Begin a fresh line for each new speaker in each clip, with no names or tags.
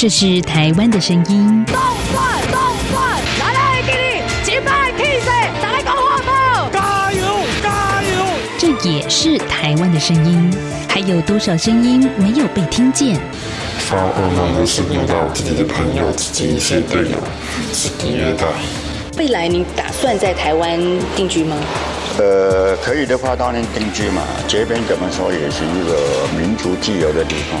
这是台湾的声音。
动转动转，来来给你击败 K C，打来搞活宝，
加油加油！
这也是台湾的声音。还有多少声音没有被听见？
发噩梦的是遇到自己的朋友、自己一些队友，自己虐待。
未来你打算在台湾定居吗？
呃，可以的话当然定居嘛。这边怎么说也是一个民族自由的地方。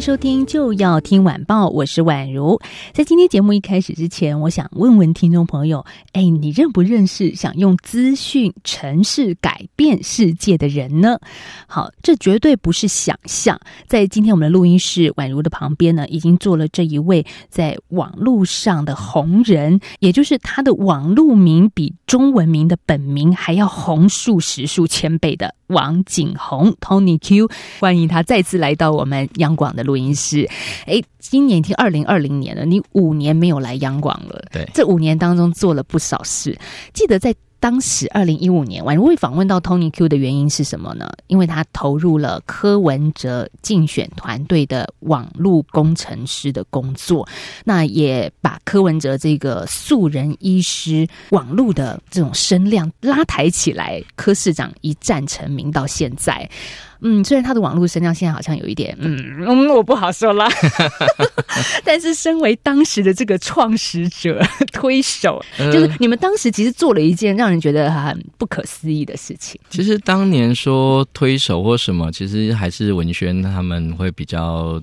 收听，就要听晚报，我是宛如。在今天节目一开始之前，我想问问听众朋友：哎，你认不认识想用资讯城市改变世界的人呢？好，这绝对不是想象。在今天我们的录音室，宛如的旁边呢，已经坐了这一位在网络上的红人，也就是他的网络名比中文名的本名还要红数十数千倍的王景宏 Tony Q。欢迎他再次来到我们央广的录音室。哎，今年已经二零二零年了，你五年没有来央广了。
对，
这五年当中做了不少事。记得在当时二零一五年，宛如会访问到 Tony Q 的原因是什么呢？因为他投入了柯文哲竞选团队的网络工程师的工作，那也把柯文哲这个素人医师网络的这种声量拉抬起来，柯市长一战成名到现在。嗯，虽然他的网络声量现在好像有一点，嗯 嗯，我不好说啦。但是身为当时的这个创始者、推手，就是你们当时其实做了一件让人觉得很不可思议的事情。
其实当年说推手或什么，其实还是文轩他们会比较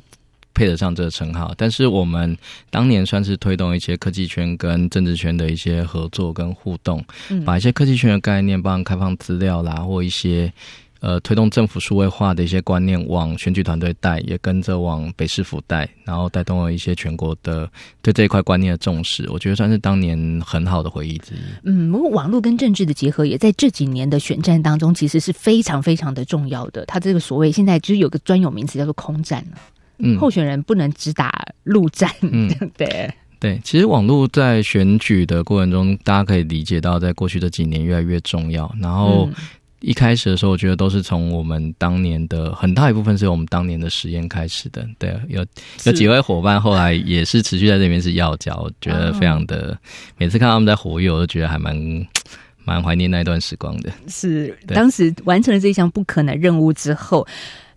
配得上这个称号。但是我们当年算是推动一些科技圈跟政治圈的一些合作跟互动，把一些科技圈的概念，帮开放资料啦，或一些。呃，推动政府数位化的一些观念往选举团队带，也跟着往北市府带，然后带动了一些全国的对这一块观念的重视。我觉得算是当年很好的回忆之一。
嗯，不过网络跟政治的结合，也在这几年的选战当中，其实是非常非常的重要的。它这个所谓现在就是有个专有名词叫做空战了。嗯，候选人不能只打陆战。嗯，对
对。其实网络在选举的过程中，大家可以理解到，在过去这几年越来越重要。然后。一开始的时候，我觉得都是从我们当年的很大一部分是由我们当年的实验开始的。对，有有几位伙伴后来也是持续在这边是药教，觉得非常的。每次看他们在活跃，我都觉得还蛮蛮怀念那一段时光的。
是，当时完成了这一项不可能任务之后。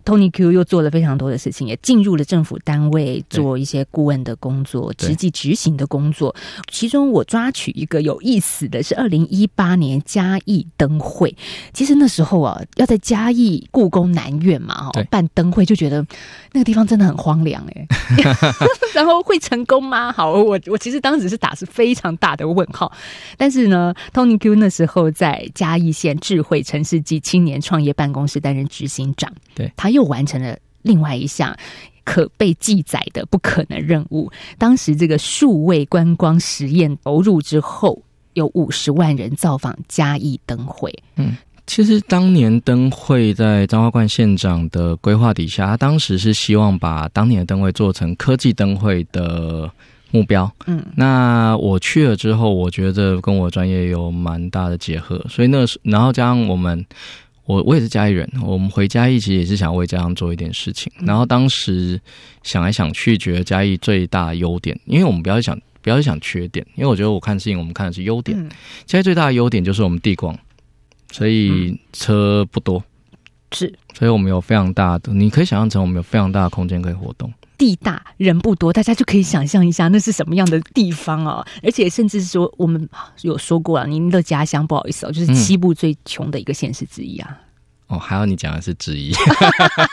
Tony Q 又做了非常多的事情，也进入了政府单位做一些顾问的工作、实际执行的工作。其中我抓取一个有意思的是，二零一八年嘉义灯会。其实那时候啊，要在嘉义故宫南院嘛，哦，办灯会就觉得那个地方真的很荒凉哎。然后会成功吗？好，我我其实当时是打是非常大的问号。但是呢，Tony Q 那时候在嘉义县智慧城市及青年创业办公室担任执行长，
对
他。又完成了另外一项可被记载的不可能任务。当时这个数位观光实验投入之后，有五十万人造访嘉义灯会。
嗯，其实当年灯会在张花冠县长的规划底下，他当时是希望把当年的灯会做成科技灯会的目标。嗯，那我去了之后，我觉得跟我专业有蛮大的结合，所以那时然后加上我们。我我也是嘉义人，我们回嘉义其实也是想为家乡做一点事情。然后当时想来想去，觉得嘉义最大优点，因为我们不要想不要想缺点，因为我觉得我看事情，我们看的是优点。嘉义最大的优点就是我们地广，所以车不多，
是，
所以我们有非常大的，你可以想象成我们有非常大的空间可以活动。
地大人不多，大家就可以想象一下那是什么样的地方哦。而且甚至是说，我们有说过啊，您的家乡不好意思哦，就是西部最穷的一个县市之一啊。
哦，还有你讲的是之一。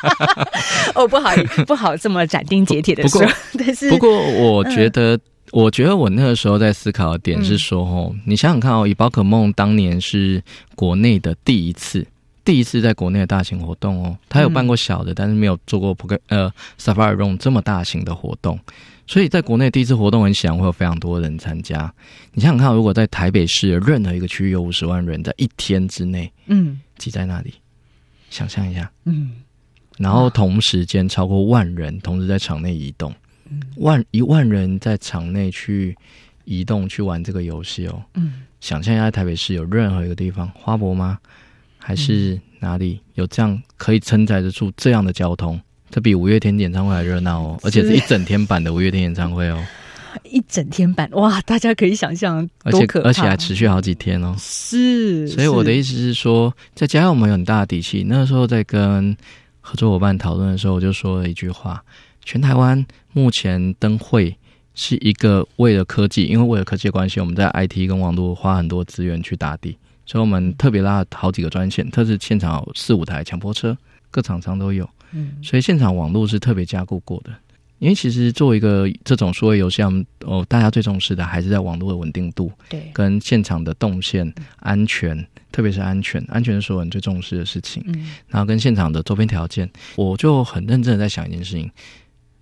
哦，不好，不好这么斩钉截铁的说。但是，
不过 我觉得，我觉得我那个时候在思考的点是说，哦，你想想看哦，以宝可梦当年是国内的第一次。第一次在国内的大型活动哦，他有办过小的，但是没有做过 p o 呃 Safari Room 这么大型的活动。所以在国内第一次活动很显然，会有非常多人参加。你想想看，如果在台北市的任何一个区域有五十万人，在一天之内，
嗯
挤在那里，想象一下，
嗯，
然后同时间超过万人同时在场内移动，万一万人在场内去移动去玩这个游戏哦，
嗯，
想象一下，台北市有任何一个地方，花博吗？还是哪里有这样可以承载得住这样的交通？这比五月天演唱会还热闹哦，而且是一整天版的五月天演唱会哦，
一整天版哇，大家可以想象
而且
可，
而且还持续好几天哦。
是，
所以我的意
思，
是说，在加上我们有很大的底气。那个时候在跟合作伙伴讨论的时候，我就说了一句话：全台湾目前灯会是一个为了科技，因为为了科技的关系，我们在 IT 跟网络花很多资源去打底，所以我们特别拉了好几个专线，特是现场有四五台强迫车，各厂商都有。
嗯
所以现场网络是特别加固过的。因为其实作为一个这种数位游戏，我们哦，大家最重视的还是在网络的稳定度，
对，
跟现场的动线安全，特别是安全，安全是所有人最重视的事情。
嗯
然后跟现场的周边条件，我就很认真的在想一件事情：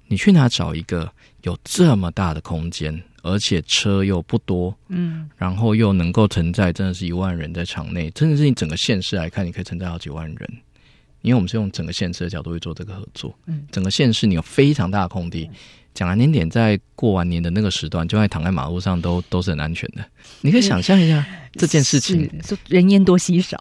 你去哪找一个有这么大的空间，而且车又不多，
嗯。
然后又能够承载真的是一万人在场内，真的是你整个县市来看，你可以承载好几万人。因为我们是用整个县市的角度去做这个合作，
嗯，
整个县市你有非常大的空地，讲难听点，在过完年的那个时段，就算躺在马路上都都是很安全的。你可以想象一下这件事情，
说人烟多稀少，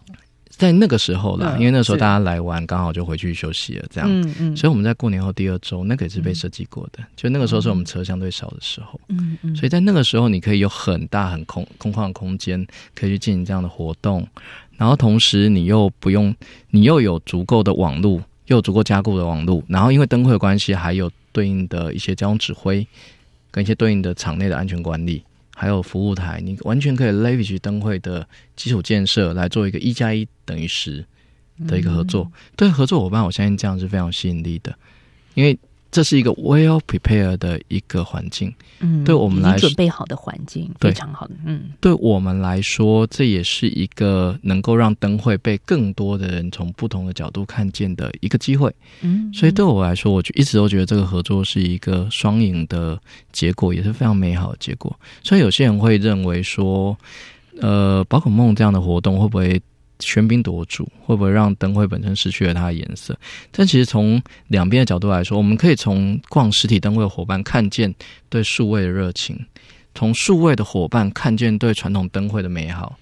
在那个时候啦，
嗯
因为那时候大家来玩，刚好就回去休息了，这样。
嗯嗯。
所以我们在过年后第二周，那个也是被设计过的，就那个时候是我们车相对少的时候，
嗯嗯，
所以在那个时候，你可以有很大很空空旷的空间，可以去进行这样的活动，然后同时你又不用，你又有足够的网路，又有足够加固的网路，然后因为灯会的关系，还有对应的一些交通指挥，跟一些对应的场内的安全管理，还有服务台，你完全可以 leverage 灯会的基础建设来做一个一加一等于十的一个合作。对合作伙伴，我相信这样是非常有吸引力的，因为这是一个 well prepared 的一个环境。
嗯，
对我们来
已经准备好的环境，非常好的，嗯
对我们来说，这也是一个能够让灯会被更多的人从不同的角度看见的一个机会。
嗯，
所以对我来说，我就一直都觉得这个合作是一个双赢的结果，也是非常美好的结果。所以有些人会认为说，呃，宝可梦这样的活动会不会喧宾夺主？会不会让灯会本身失去了它的颜色？但其实从两边的角度来说，我们可以从逛实体灯会的伙伴看见对数位的热情，从数位的伙伴看见对传统灯会的美好。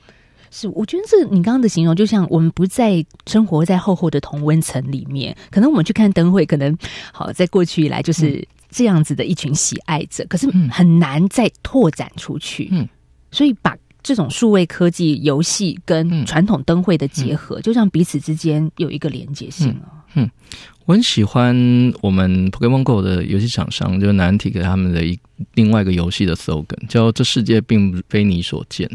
是，我觉得这你刚刚的形容，就像我们不再生活在厚厚的同温层里面，可能我们去看灯会，可能好在过去以来就是这样子的一群喜爱者，可是
嗯
很难再拓展出去。
嗯，
所以把这种数位科技游戏跟
嗯
传统灯会的结合，就让彼此之间有一个连接性哦。
我很喜欢我们 Pokemon Go 的游戏厂商，就是南体给他们的一另外一个游戏的 slogan，叫“这世界并非你所见”。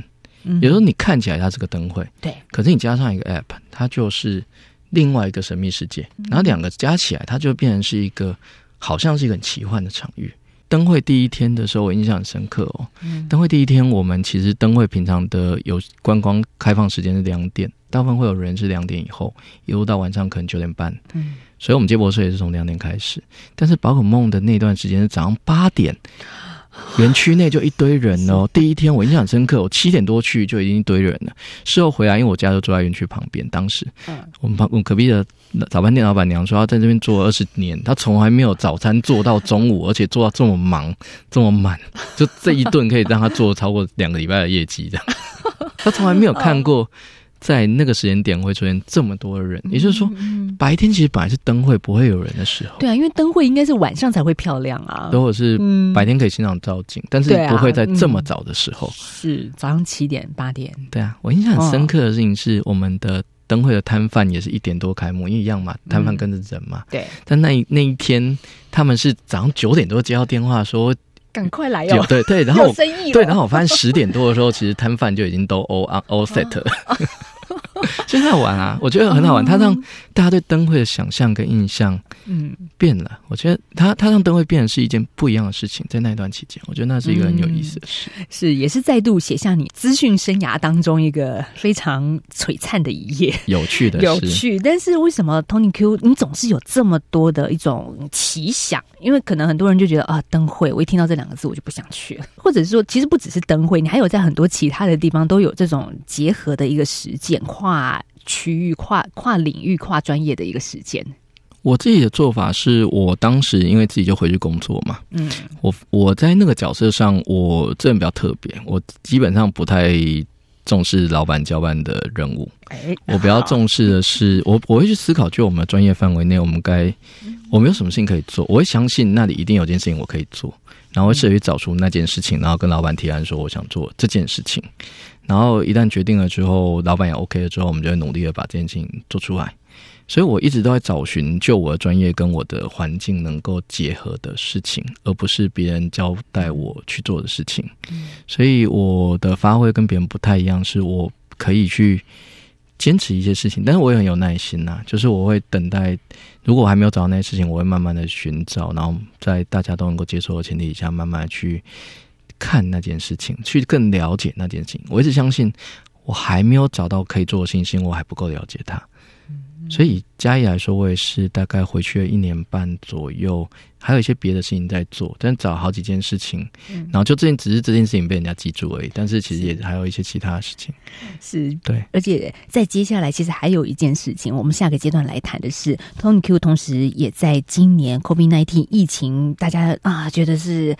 嗯
有时候你看起来它是个灯会，
对，
可是你加上一个 app，它就是另外一个神秘世界。然后两个加起来，它就变成是一个好像是一个很奇幻的场域。灯会第一天的时候，我印象很深刻哦。灯会第一天，我们其实灯会平常的有观光开放时间是两点，大部分会有人是两点以后，一路到晚上可能九点半。
嗯，
所以我们接驳车也是从两点开始。但是宝可梦的那段时间是早上八点，园区内就一堆人哦。第一天我印象很深刻，我七点多去就已经一堆人了。事后回来，因为我家就住在园区旁边，当时
嗯
我们旁我们隔壁的早餐店老板娘说，她在这边做二十年，她从来没有早餐做到中午，而且做到这么忙这么满，就这一顿可以让她做超过两个礼拜的业绩，这样。她从来没有 看过。在那个时间点会出现这么多的人，也就是说，白天其实本来是灯会不会有人的时候，
对啊，因为灯会应该是晚上才会漂亮啊，
如果是
嗯。
白天可以欣赏照景，但是不会在这么早的时候。
是早上七点八点，
对啊，我印象很深刻的事情是，我们的灯会的摊贩也是一点多开幕，因为一样嘛，摊贩跟着人嘛。
对，
但那一那一天，他们是早上九点多接到电话说
赶快来
有
哟，
对对，然后对，然后我发现十点多的时候，其实摊贩就已经都 all on all set 了。现在玩啊，我觉得很好玩。它让大家对灯会的想象跟印象，嗯，变了。我觉得它它让灯会变是一件不一样的事情，在那一段期间，我觉得那是一个很有意思的事，
是也是再度写下你资讯生涯当中一个非常璀璨的一页，
有趣的，
有趣。但是为什么 Tony Q 你总是有这么多的一种奇想？因为可能很多人就觉得啊，灯会，我一听到这两个字我就不想去了，或者是说，其实不只是灯会，你还有在很多其他的地方都有这种结合的一个实践，跨区域、跨跨领域、跨专业的一个时间。
我自己的做法是我当时因为自己就回去工作嘛，嗯，我我在那个角色上，我这人比较特别，我基本上不太重视老板交办的任务，我比较重视的是，我我会去思考，就我们的专业范围内，我们该我们有什么事情可以做，我会相信那里一定有件事情我可以做。然后试着去找出那件事情，然后跟老板提案说我想做这件事情。然后一旦决定了之后，老板也 OK 了之后，我们就会努力的把这件事情做出来。所以我一直都在找寻就我的专业跟我的环境能够结合的事情，而不是别人交代我去做的事情。所以我的发挥跟别人不太一样，是我可以去。坚持一些事情，但是我也很有耐心呐。就是我会等待，如果我还没有找到那些事情，我会慢慢的寻找，然后在大家都能够接受的前提下，慢慢去看那件事情，去更了解那件事情。我一直相信，我还没有找到可以做的信心，我还不够了解他。所以嘉义来说，我也是大概回去了一年半左右。还有一些别的事情在做，但找好几件事情，然后就这件只是这件事情被人家记住而已。但是其实也还有一些其他的事情，
是
对。
而且在接下来，其实还有一件事情，我们下个阶段来谈的是，Tony Q 同时也在今年 COVID nineteen 疫情，大家啊觉得是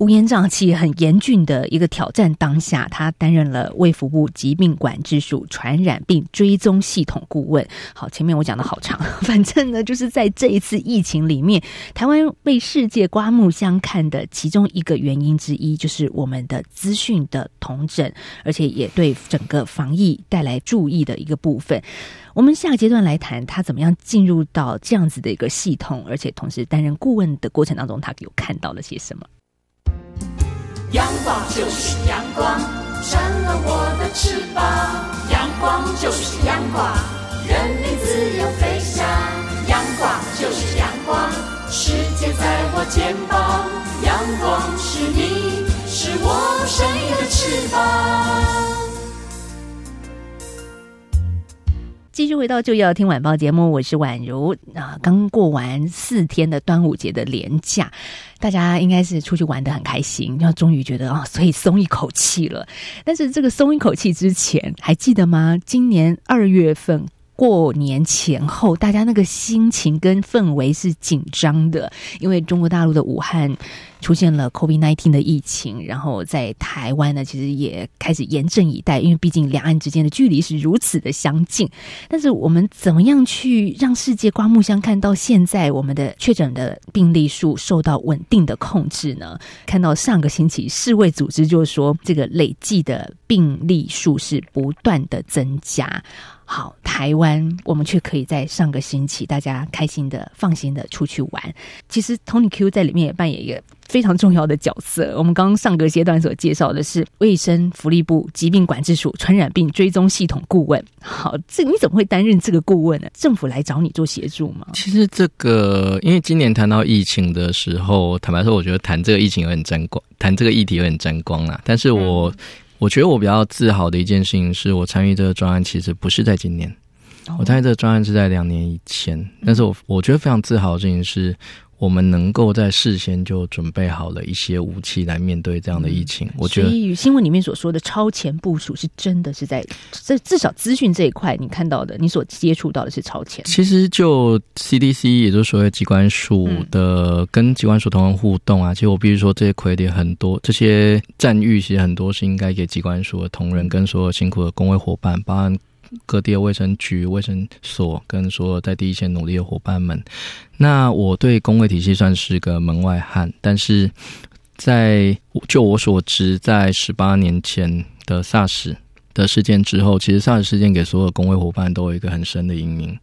乌烟瘴气、很严峻的一个挑战当下，他担任了卫福部疾病管制署传染病追踪系统顾问。好，前面我讲的好长，反正呢，就是在这一次疫情里面，台湾。被世界刮目相看的其中一个原因之一，就是我们的资讯的同整，而且也对整个防疫带来注意的一个部分。我们下个阶段来谈他怎么样进入到这样子的一个系统，而且同时担任顾问的过程当中，他有看到了些什么？
阳光就是阳光，成了我的翅膀。阳光就是阳光，人民自由飞翔。阳光就是阳光。世界在我肩膀，阳光是你，是我生命的翅膀。
继续回到就要听晚报节目，我是宛如啊。刚过完四天的端午节的连假，大家应该是出去玩的很开心，然后终于觉得啊，所以松一口气了。但是这个松一口气之前，还记得吗？今年二月份。过年前后，大家那个心情跟氛围是紧张的，因为中国大陆的武汉出现了 COVID-19 的疫情，然后在台湾呢，其实也开始严阵以待，因为毕竟两岸之间的距离是如此的相近。但是我们怎么样去让世界刮目相看？到现在，我们的确诊的病例数受到稳定的控制呢？看到上个星期世卫组织就说，这个累计的病例数是不断的增加。好，台湾我们却可以在上个星期，大家开心的、放心的出去玩。其实 Tony Q 在里面也扮演一个非常重要的角色。我们刚刚上个阶段所介绍的是卫生福利部疾病管制署传染病追踪系统顾问。好，这你怎么会担任这个顾问呢？政府来找你做协助吗？
其实这个，因为今年谈到疫情的时候，坦白说，我觉得谈这个疫情有点沾光，谈这个议题有点沾光啊。但是我。我觉得我比较自豪的一件事情是，我参与这个专案其实不是在今年，我参与这个专案是在两年以前。但是我我觉得非常自豪的事情是。我们能够在事先就准备好了一些武器来面对这样的疫情，我觉得
新闻里面所说的超前部署是真的是在这至少资讯这一块，你看到的，你所接触到的是超前。
其实就 CDC，也就是所谓机关署的跟机关署同仁互动啊，其实我必须说这些傀儡很多，这些赞誉其实很多是应该给机关署的同仁跟所有辛苦的工会伙伴，包含。各地的卫生局、卫生所跟所有在第一线努力的伙伴们，那我对工位体系算是个门外汉，但是在就我所知，在十八年前的 SARS 的事件之后，其实 SARS 事件给所有工位伙伴都有一个很深的阴影。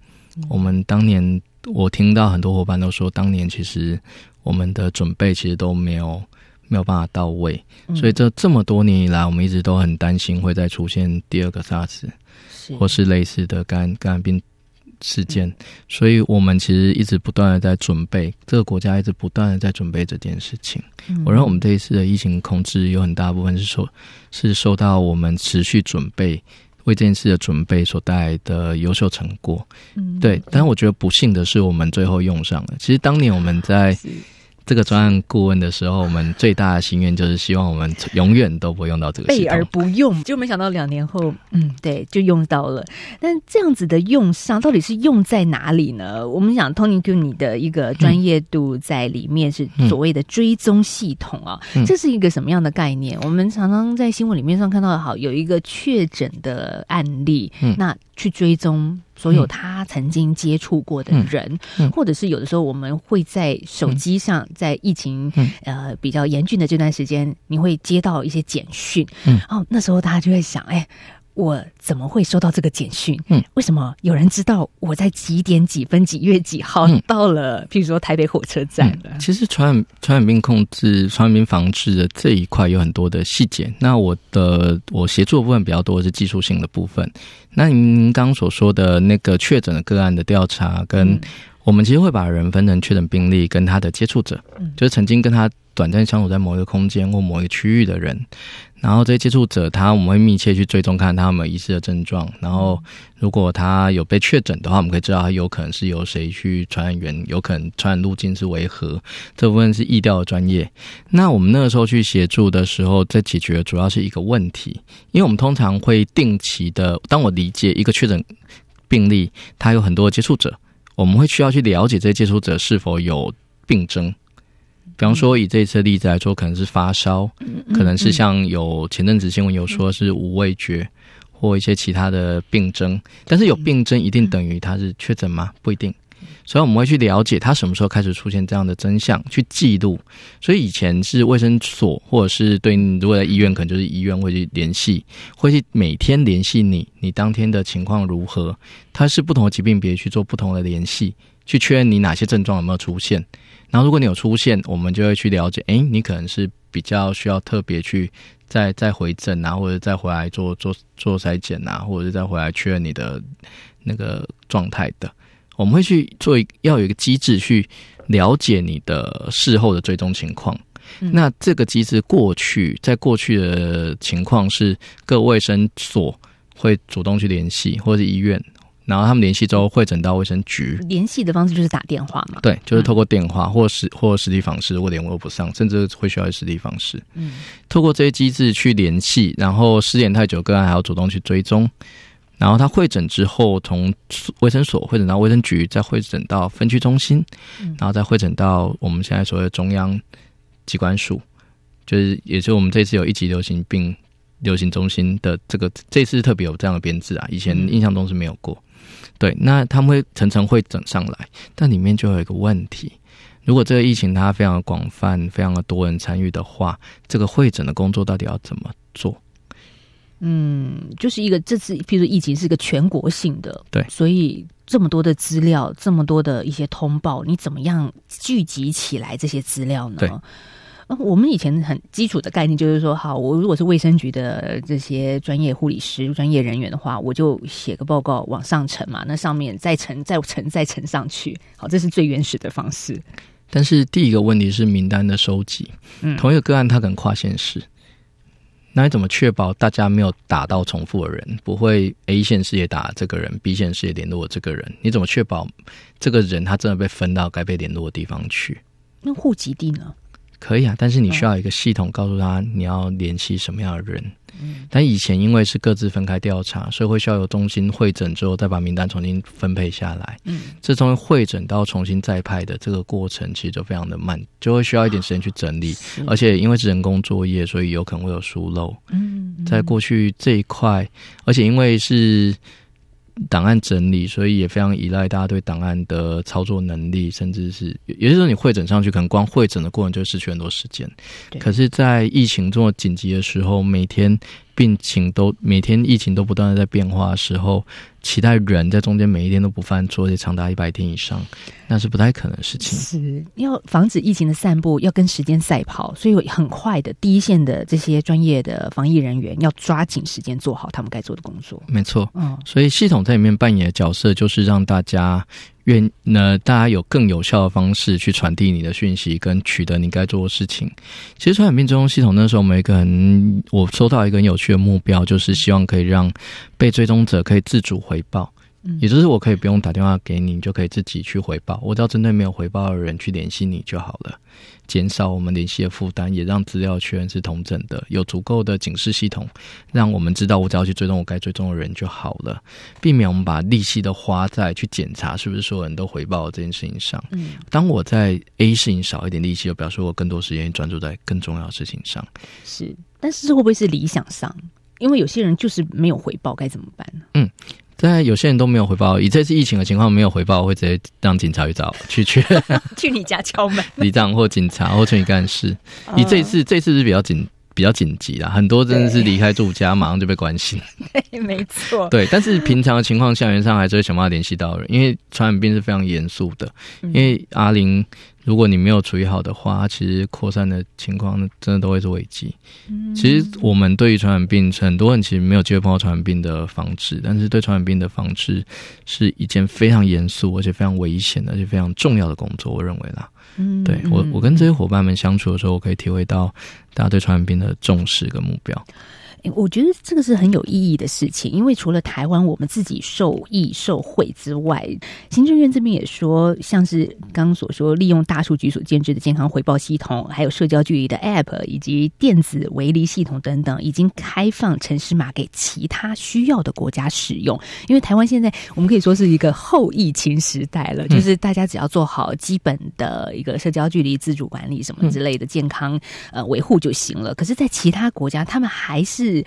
我们当年，我听到很多伙伴都说，当年其实我们的准备其实都没有没有办法到位，所以这这么多年以来，我们一直都很担心会再出现第二个 SARS。
是
或是类似的肝肝癌病事件，所以我们其实一直不断的在准备，这个国家一直不断的在准备这件事情。
嗯
我认为我们这一次的疫情控制有很大部分是受是受到我们持续准备。为这件事的准备所带来的优秀成果，
嗯
对，但我觉得不幸的是，我们最后用上了。其实当年我们在这个专案顾问的时候，我们最大的心愿就是希望我们永远都不会用到这个系
备而。不用，就没想到两年后，嗯，对，就用到了。但这样子的用上，到底是用在哪里呢？我们想 Tony Q，你的一个专业度在里面是所谓的追踪系统啊，
嗯
这是一个什么样的概念？我们常常在新闻里面上看到，好有一个确诊的案例，
嗯
那去追踪。所有他曾经接触过的人，或者是有的时候我们会在手机上，在疫情、
嗯。
呃比较严峻的这段时间，你会接到一些简讯，
嗯。
哦，那时候大家就会想，哎。我怎么会收到这个简讯？
嗯，
为什么有人知道我在几点几分几月几号
嗯
到了？譬如说台北火车站了？
其实传染传染病控制、传染病防治的这一块有很多的细节。那我的我协助的部分比较多的是技术性的部分。那您刚刚所说的那个确诊的个案的调查，跟我们其实会把人分成确诊病例跟他的接触者，
嗯
就是曾经跟他短暂相处在某一个空间或某一个区域的人。然后这些接触者，他我们会密切去追踪看他有没有疑似的症状。然后如果他有被确诊的话，我们可以知道他有可能是由谁去传染源，有可能传染路径是为何。这部分是疫调的专业。那我们那个时候去协助的时候，在解决主要是一个问题，因为我们通常会定期的，当我理解一个确诊病例，他有很多接触者，我们会需要去了解这些接触者是否有病征。比方说，以这一次的例子来说，可能是发烧，可能是像有前阵子新闻有说是无味觉或一些其他的病症，但是有病症一定等于他是确诊吗？不一定。所以我们会去了解他什么时候开始出现这样的真相，去记录。所以以前是卫生所，或者是对，如果在医院，可能就是医院会去联系，会去每天联系你，你当天的情况如何。它是不同的疾病别去做不同的联系，去确认你哪些症状有没有出现。然后如果你有出现，我们就会去了解，诶，你可能是比较需要特别去再再回诊啊，或者再回来做做做筛检啊，或者是再回来确认你的那个状态的。我们会去做一要有一个机制去了解你的事后的追踪情况。那这个机制过去在过去的情况是各卫生所会主动去联系，或者是医院，然后他们联系之后会诊到卫生局。
联系的方式就是打电话嘛。
对，就是透过电话或实或实地访视，如果联络不上，甚至会需要实地访视。
嗯，
透过这些机制去联系，然后失联太久个案还要主动去追踪。然后他会诊之后，从卫生所会诊到卫生局，再会诊到分区中心，然后再会诊到我们现在所谓的中央机关署，就是也是我们这次有一级流行病流行中心的这个这次特别有这样的编制啊，以前印象中是没有过。对，那他们会层层会诊上来，但里面就有一个问题。如果这个疫情它非常的广泛、非常的多人参与的话，这个会诊的工作到底要怎么做？
嗯，就是一个这次，譬如疫情是一个全国性的，
对
所以这么多的资料，这么多的一些通报，你怎么样聚集起来这些资料呢？我们以前很基础的概念就是说，好，我如果是卫生局的这些专业护理师、专业人员的话，我就写个报告往上呈嘛，那上面再呈、再呈、再呈上去，好，这是最原始的方式。
但是第一个问题是名单的收集，
嗯
同一个个案它可能跨县市，那你怎么确保大家没有打到重复的人，不会 A 县市也打这个人，B 县市也联络这个人？你怎么确保这个人他真的被分到该被联络的地方去？
那户籍地呢？
可以啊，但是你需要一个系统告诉他你要联系什么样的人。但以前因为是各自分开调查，所以会需要由中心会诊之后再把名单重新分配下来。
嗯，
这从会诊到重新再派的这个过程，其实就非常的慢，就会需要一点时间去整理。而且因为是人工作业，所以有可能会有疏漏。
嗯，
在过去这一块，而且因为是档案整理，所以也非常依赖大家对档案的操作能力，甚至是有些时候，你会诊上去，可能光会诊的过程就失去很多时间。可是，在疫情这么紧急的时候，每天病情都每天疫情都不断的在变化的时候，期待人在中间每一天都不犯错，而且长达一百天以上，那是不太可能的事情。
是要防止疫情的散布，要跟时间赛跑，所以很快的第一线的这些专业的防疫人员要抓紧时间做好他们该做的工作。
没错，
嗯，
所以系统在里面扮演的角色就是让大家愿呢，大家有更有效的方式去传递你的讯息，跟取得你该做的事情。其实传染病追踪系统那时候，我们一个很我收到一个很有趣的目标，就是希望可以让被追踪者可以自主回报。也就是我可以不用打电话给你，你就可以自己去回报。我只要针对没有回报的人去联系你就好了，减少我们联系的负担，也让资料确认是同整的，有足够的警示系统，让我们知道我只要去追踪我该追踪的人就好了，避免我们把利息都花在去检查是不是所有人都回报这件事情上。
嗯，
当我在 A 事情少一点利息，就表示我更多时间专注在更重要的事情上。
是，但是这会不会是理想上？因为有些人就是没有回报，该怎么办呢？
嗯。在有些人都没有回报，以这次疫情的情况没有回报，会直接让警察去找去去
去你家敲门，
里长或警察或村里干事。你这次这次是比较紧比较紧急啦，很多真的是离开住家马上就被关心。
对，没错。
对，但是平常的情况校园上还是会想办法联系到人，因为传染病是非常严肃的。因为阿玲。如果你没有处理好的话，其实扩散的情况真的都会是危机。其实我们对于传染病，很多人其实没有机会碰到传染病的防治，但是对传染病的防治是一件非常严肃而且非常危险的，而且非常重要的工作。我认为啦，嗯，对我我跟这些伙伴们相处的时候，我可以体会到大家对传染病的重视跟目标。
我觉得这个是很有意义的事情，因为除了台湾我们自己受益受惠之外，行政院这边也说，像是刚刚所说，利用大数据所建制的健康回报系统，还有社交距离的 App 以及电子围篱系统等等，已经开放城市码给其他需要的国家使用。因为台湾现在我们可以说是一个后疫情时代了，就是大家只要做好基本的一个社交距离自主管理什么之类的健康呃维护就行了。可是，在其他国家，他们还是是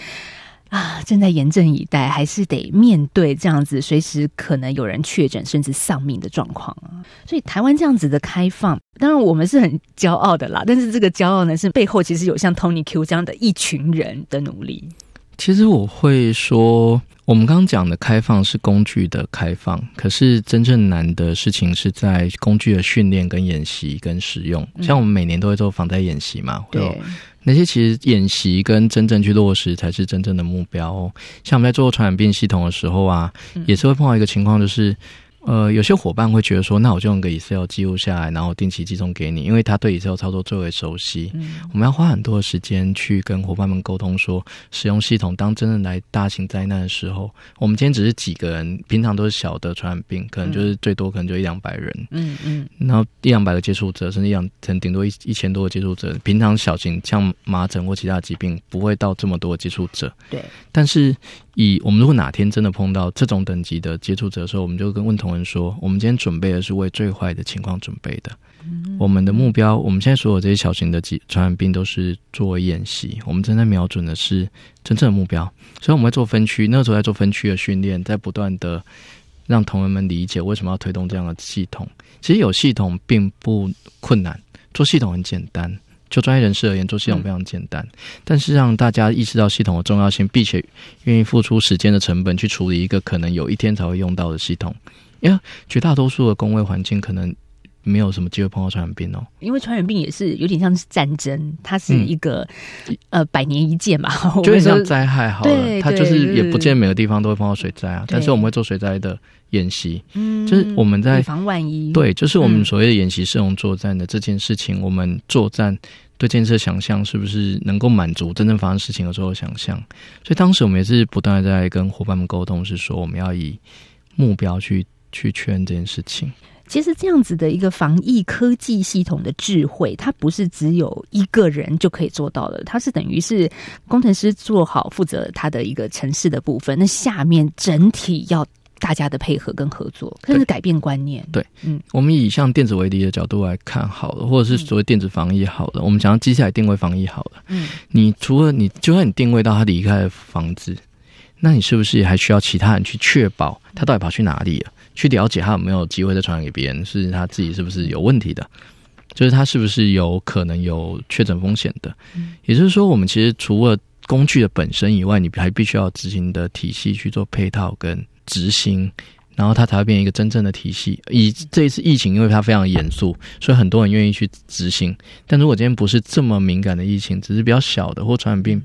啊，正在严阵以待，还是得面对这样子随时可能有人确诊甚至丧命的状况啊。所以台湾这样子的开放，当然我们是很骄傲的啦。但是这个骄傲呢，是背后其实有像 Tony Q 这样的一群人的努力。
其实我会说，我们刚刚讲的开放是工具的开放，可是真正难的事情是在工具的训练、跟演习、跟使用。像我们每年都会做防灾演习嘛，
对。
那些其实演习跟真正去落实才是真正的目标。像我们在做传染病系统的时候啊，也是会碰到一个情况，就是。呃，有些伙伴会觉得说，那我就用个 Excel 记录下来，然后定期寄送给你，因为他对 Excel 操作最为熟悉。嗯，我们要花很多的时间去跟伙伴们沟通，说使用系统当真的来大型灾难的时候，我们今天只是几个人，平常都是小的传染病，可能就是最多可能就一两百人。嗯嗯，然后一两百个接触者，甚至一两能顶多一一千多个接触者。平常小型像麻疹或其他疾病，不会到这么多接触者。
对，
但是。以我们如果哪天真的碰到这种等级的接触者的时候，我们就跟问同仁说：我们今天准备的是为最坏的情况准备的。我们的目标，我们现在所有这些小型的传染病都是作为演习，我们正在瞄准的是真正的目标。所以我们会做分区，那个时候在做分区的训练，在不断的让同仁们理解为什么要推动这样的系统。其实有系统并不困难，做系统很简单。就专业人士而言，做系统非常简单，但是让大家意识到系统的重要性，并且愿意付出时间的成本去处理一个可能有一天才会用到的系统，因为绝大多数的工位环境可能没有什么机会碰到传染病哦。
因为传染病也是有点像是战争，它是一个呃百年一见嘛，
就有点像灾害好了，它就是也不见每个地方都会碰到水灾啊。但是我们会做水灾的演习，嗯，就是我们在
防万一，
对，就是我们所谓的演习，是用作战的这件事情，我们作战。对建设想象是不是能够满足真正发生事情的时候想象？所以当时我们也是不断的在跟伙伴们沟通，是说我们要以目标去去确认这件事情。
其实这样子的一个防疫科技系统的智慧，它不是只有一个人就可以做到的，它是等于是工程师做好负责他的一个城市的部分，那下面整体要。大家的配合跟合作，甚至改变观念。
对，嗯，我们以像电子围篱的角度来看好了，或者是所谓电子防疫好了，我们想要接下来定位防疫好了。嗯，你除了你，就算你定位到他离开了房子，那你是不是还需要其他人去确保他到底跑去哪里了？去了解他有没有机会再传染给别人，是他自己是不是有问题的？就是他是不是有可能有确诊风险的？嗯也就是说，我们其实除了工具的本身以外，你还必须要执行的体系去做配套跟执行，然后它才会变成一个真正的体系。以这一次疫情，因为它非常严肃，所以很多人愿意去执行。但如果今天不是这么敏感的疫情，只是比较小的或传染病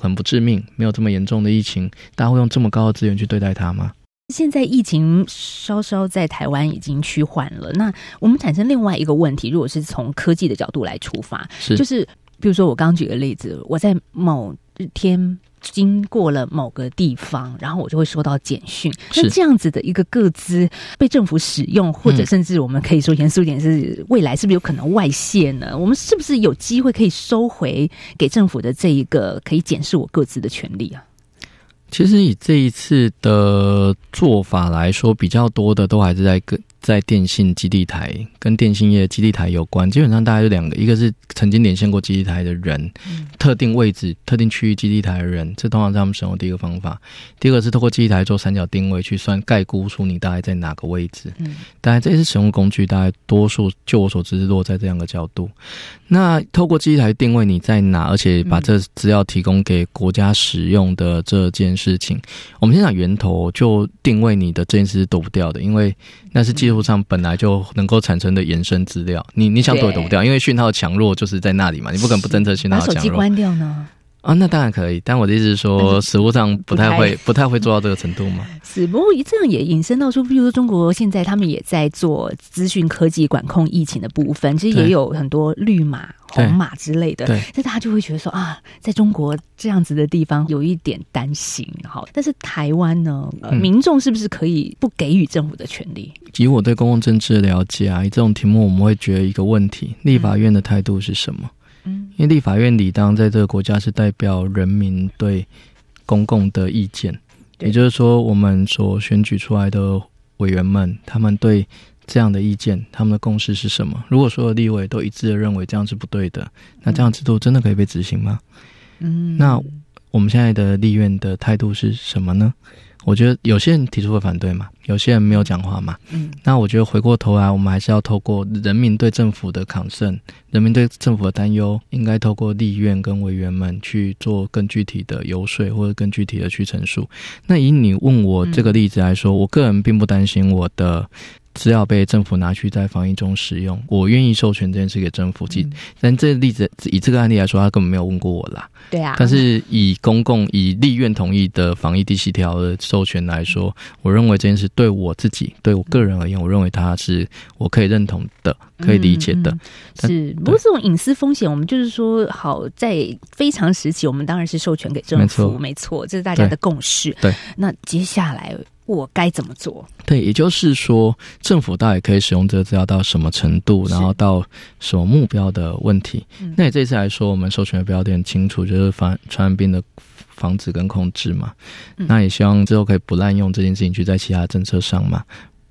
很不致命、没有这么严重的疫情，大家会用这么高的资源去对待它吗？
现在疫情稍稍在台湾已经趋缓了，那我们产生另外一个问题，如果是从科技的角度来出发，
是
就是比如说我刚刚举个例子，我在某天经过了某个地方，然后我就会收到简讯，那
是
这样子的一个个资被政府使用，或者甚至我们可以说严肃一点是未来是不是有可能外泄呢？我们是不是有机会可以收回给政府的这一个可以检视我各自的权利啊？
其实以这一次的做法来说，比较多的都还是在跟在电信基地台跟电信业基地台有关。基本上大概有两个，一个是曾经连线过基地台的人，特定位置、特定区域基地台的人，这通常是他们使用第一个方法。第二个是透过基地台做三角定位，去算概估出你大概在哪个位置。
嗯
当然这些使用工具，大概多数就我所知是落在这样的角度。那透过基地台定位你在哪，而且把这资料提供给国家使用的这件事情，我们先讲源头，就定位你的这件事是躲不掉的，因为那是技术上本来就能够产生的延伸资料，你你想躲也躲不掉，因为讯号强弱就是在那里嘛，你不可能不侦测讯
把
号强弱。
手机关掉呢？
啊，那当然可以，但我的意思是说，实物上不太会，不太会做到这个程度嘛。
是，不过这样也引申到说，比如说中国现在他们也在做资讯科技管控疫情的部分，其实也有很多绿码、红码之类的。
对
那大家就会觉得说啊，在中国这样子的地方有一点担心。好，但是台湾呢，民众是不是可以不给予政府的权利？
以我对公共政治的了解啊，以这种题目，我们会觉得一个问题：立法院的态度是什么？
嗯
因为立法院理当在这个国家是代表人民对公共的意见，也就是说，我们所选举出来的委员们，他们对这样的意见，他们的共识是什么？如果所有立委都一致的认为这样是不对的，那这样制度真的可以被执行吗？
嗯
那我们现在的立院的态度是什么呢？我觉得有些人提出了反对嘛，有些人没有讲话嘛。
嗯
那我觉得回过头来，我们还是要透过人民对政府的抗胜，人民对政府的担忧，应该透过立院跟委员们去做更具体的游说，或者更具体的去陈述。那以你问我这个例子来说，我个人并不担心我的。资料被政府拿去在防疫中使用，我愿意授权这件事给政府。即、但这个例子以这个案例来说，他根本没有问过我啦。
对啊，
但是以公共以立院同意的防疫第七条的授权来说，我认为这件事对我自己对我个人而言，我认为它是我可以认同的、可以理解的。
嗯是，不过这种隐私风险，我们就是说，好在非常时期，我们当然是授权给政府，
没错
这是大家的共识。
对，
那接下来我该怎么做？
对，也就是说，政府到底可以使用这个资料到什么程度，然后到什么目标的问题。
嗯
那你这次来说，我们授权的标的很清楚，就是防传染病的防止跟控制嘛。
嗯
那也希望之后可以不滥用这件事情去在其他政策上嘛。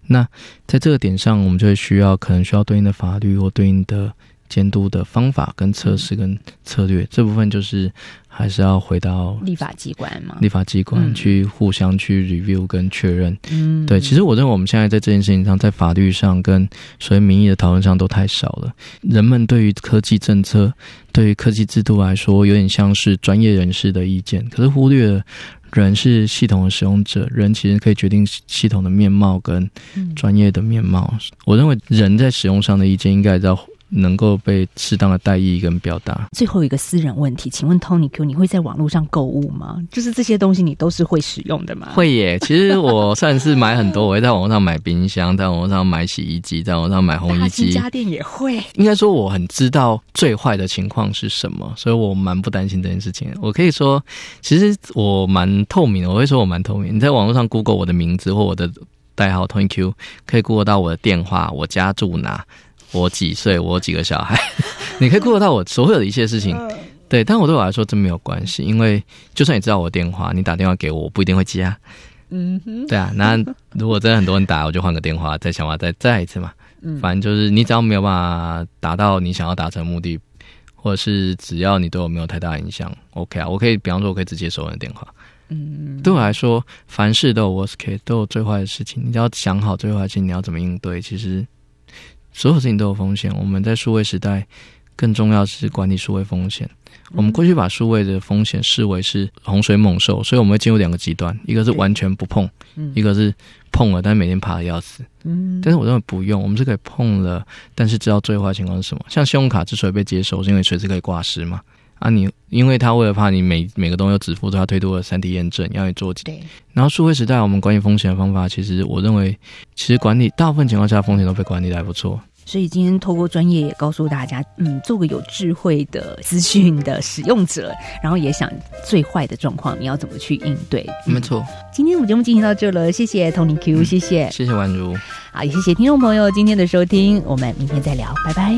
那在这个点上，我们就会需要可能需要对应的法律或对应的监督的方法跟测试跟策略，这部分就是还是要回到
立法机关嘛？
立法机关
嗯
去互相去 review 跟确认。
嗯
对，其实我认为我们现在在这件事情上，在法律上跟所谓民意的讨论上都太少了。人们对于科技政策、对于科技制度来说，有点像是专业人士的意见，可是忽略了人是系统的使用者，人其实可以决定系统的面貌跟
嗯
专业的面貌。我认为人在使用上的意见应该要能够被适当的代议跟表达。
最后一个私人问题，请问 Tony Q，你会在网络上购物吗？就是这些东西你都是会使用的吗？
会耶，其实我算是买很多，我会在网络上买冰箱，在网络上买洗衣机，在网络上买烘衣机。
家电也会。
应该说我很知道最坏的情况是什么，所以我蛮不担心这件事情。我可以说，其实我蛮透明的，我会说我蛮透明。你在网络上 Google 我的名字或我的代号 Tony Q，可以 Google 到我的电话，我家住哪，我几岁，我有几个小孩，你可以 Google 到我所有的一切事情。对，但我对我来说真没有关系，因为就算你知道我的电话，你打电话给我，我不一定会接啊。
嗯哼，
对啊，那如果真的很多人打，我就换个电话，再想办法再再来一次嘛。
嗯
反正就是你只要没有办法达到你想要达成的目的，或者是只要你对我没有太大影响，OK 啊，我可以，比方说我可以直接收人的电话。
嗯，
对我来说，凡事都有 worst case，都有最坏的事情，你只要想好最坏的事情你要怎么应对。其实所有事情都有风险，我们在数位时代更重要是管理数位风险。我们过去把数位的风险视为是洪水猛兽，所以我们会进入两个极端，一个是完全不碰，一个是碰了，但是每天怕的要死。嗯，但是我认为不用，我们是可以碰了，但是知道最坏情况是什么。像信用卡之所以被接收，是因为随时可以挂失嘛。啊，你因为他为了怕你每每个东西都支付，他推多了三 D 验证，要你做。
对。
然后数位时代，我们管理风险的方法，其实我认为，其实管理大部分情况下风险都被管理的还不错。
所以今天透过专业也告诉大家，嗯，做个有智慧的资讯的使用者，然后也想最坏的状况你要怎么去应对。
没错，
今天我们节目进行到这了，谢谢 Tony Q，谢谢，
谢谢宛如，
好，也谢谢听众朋友今天的收听，我们明天再聊，拜拜。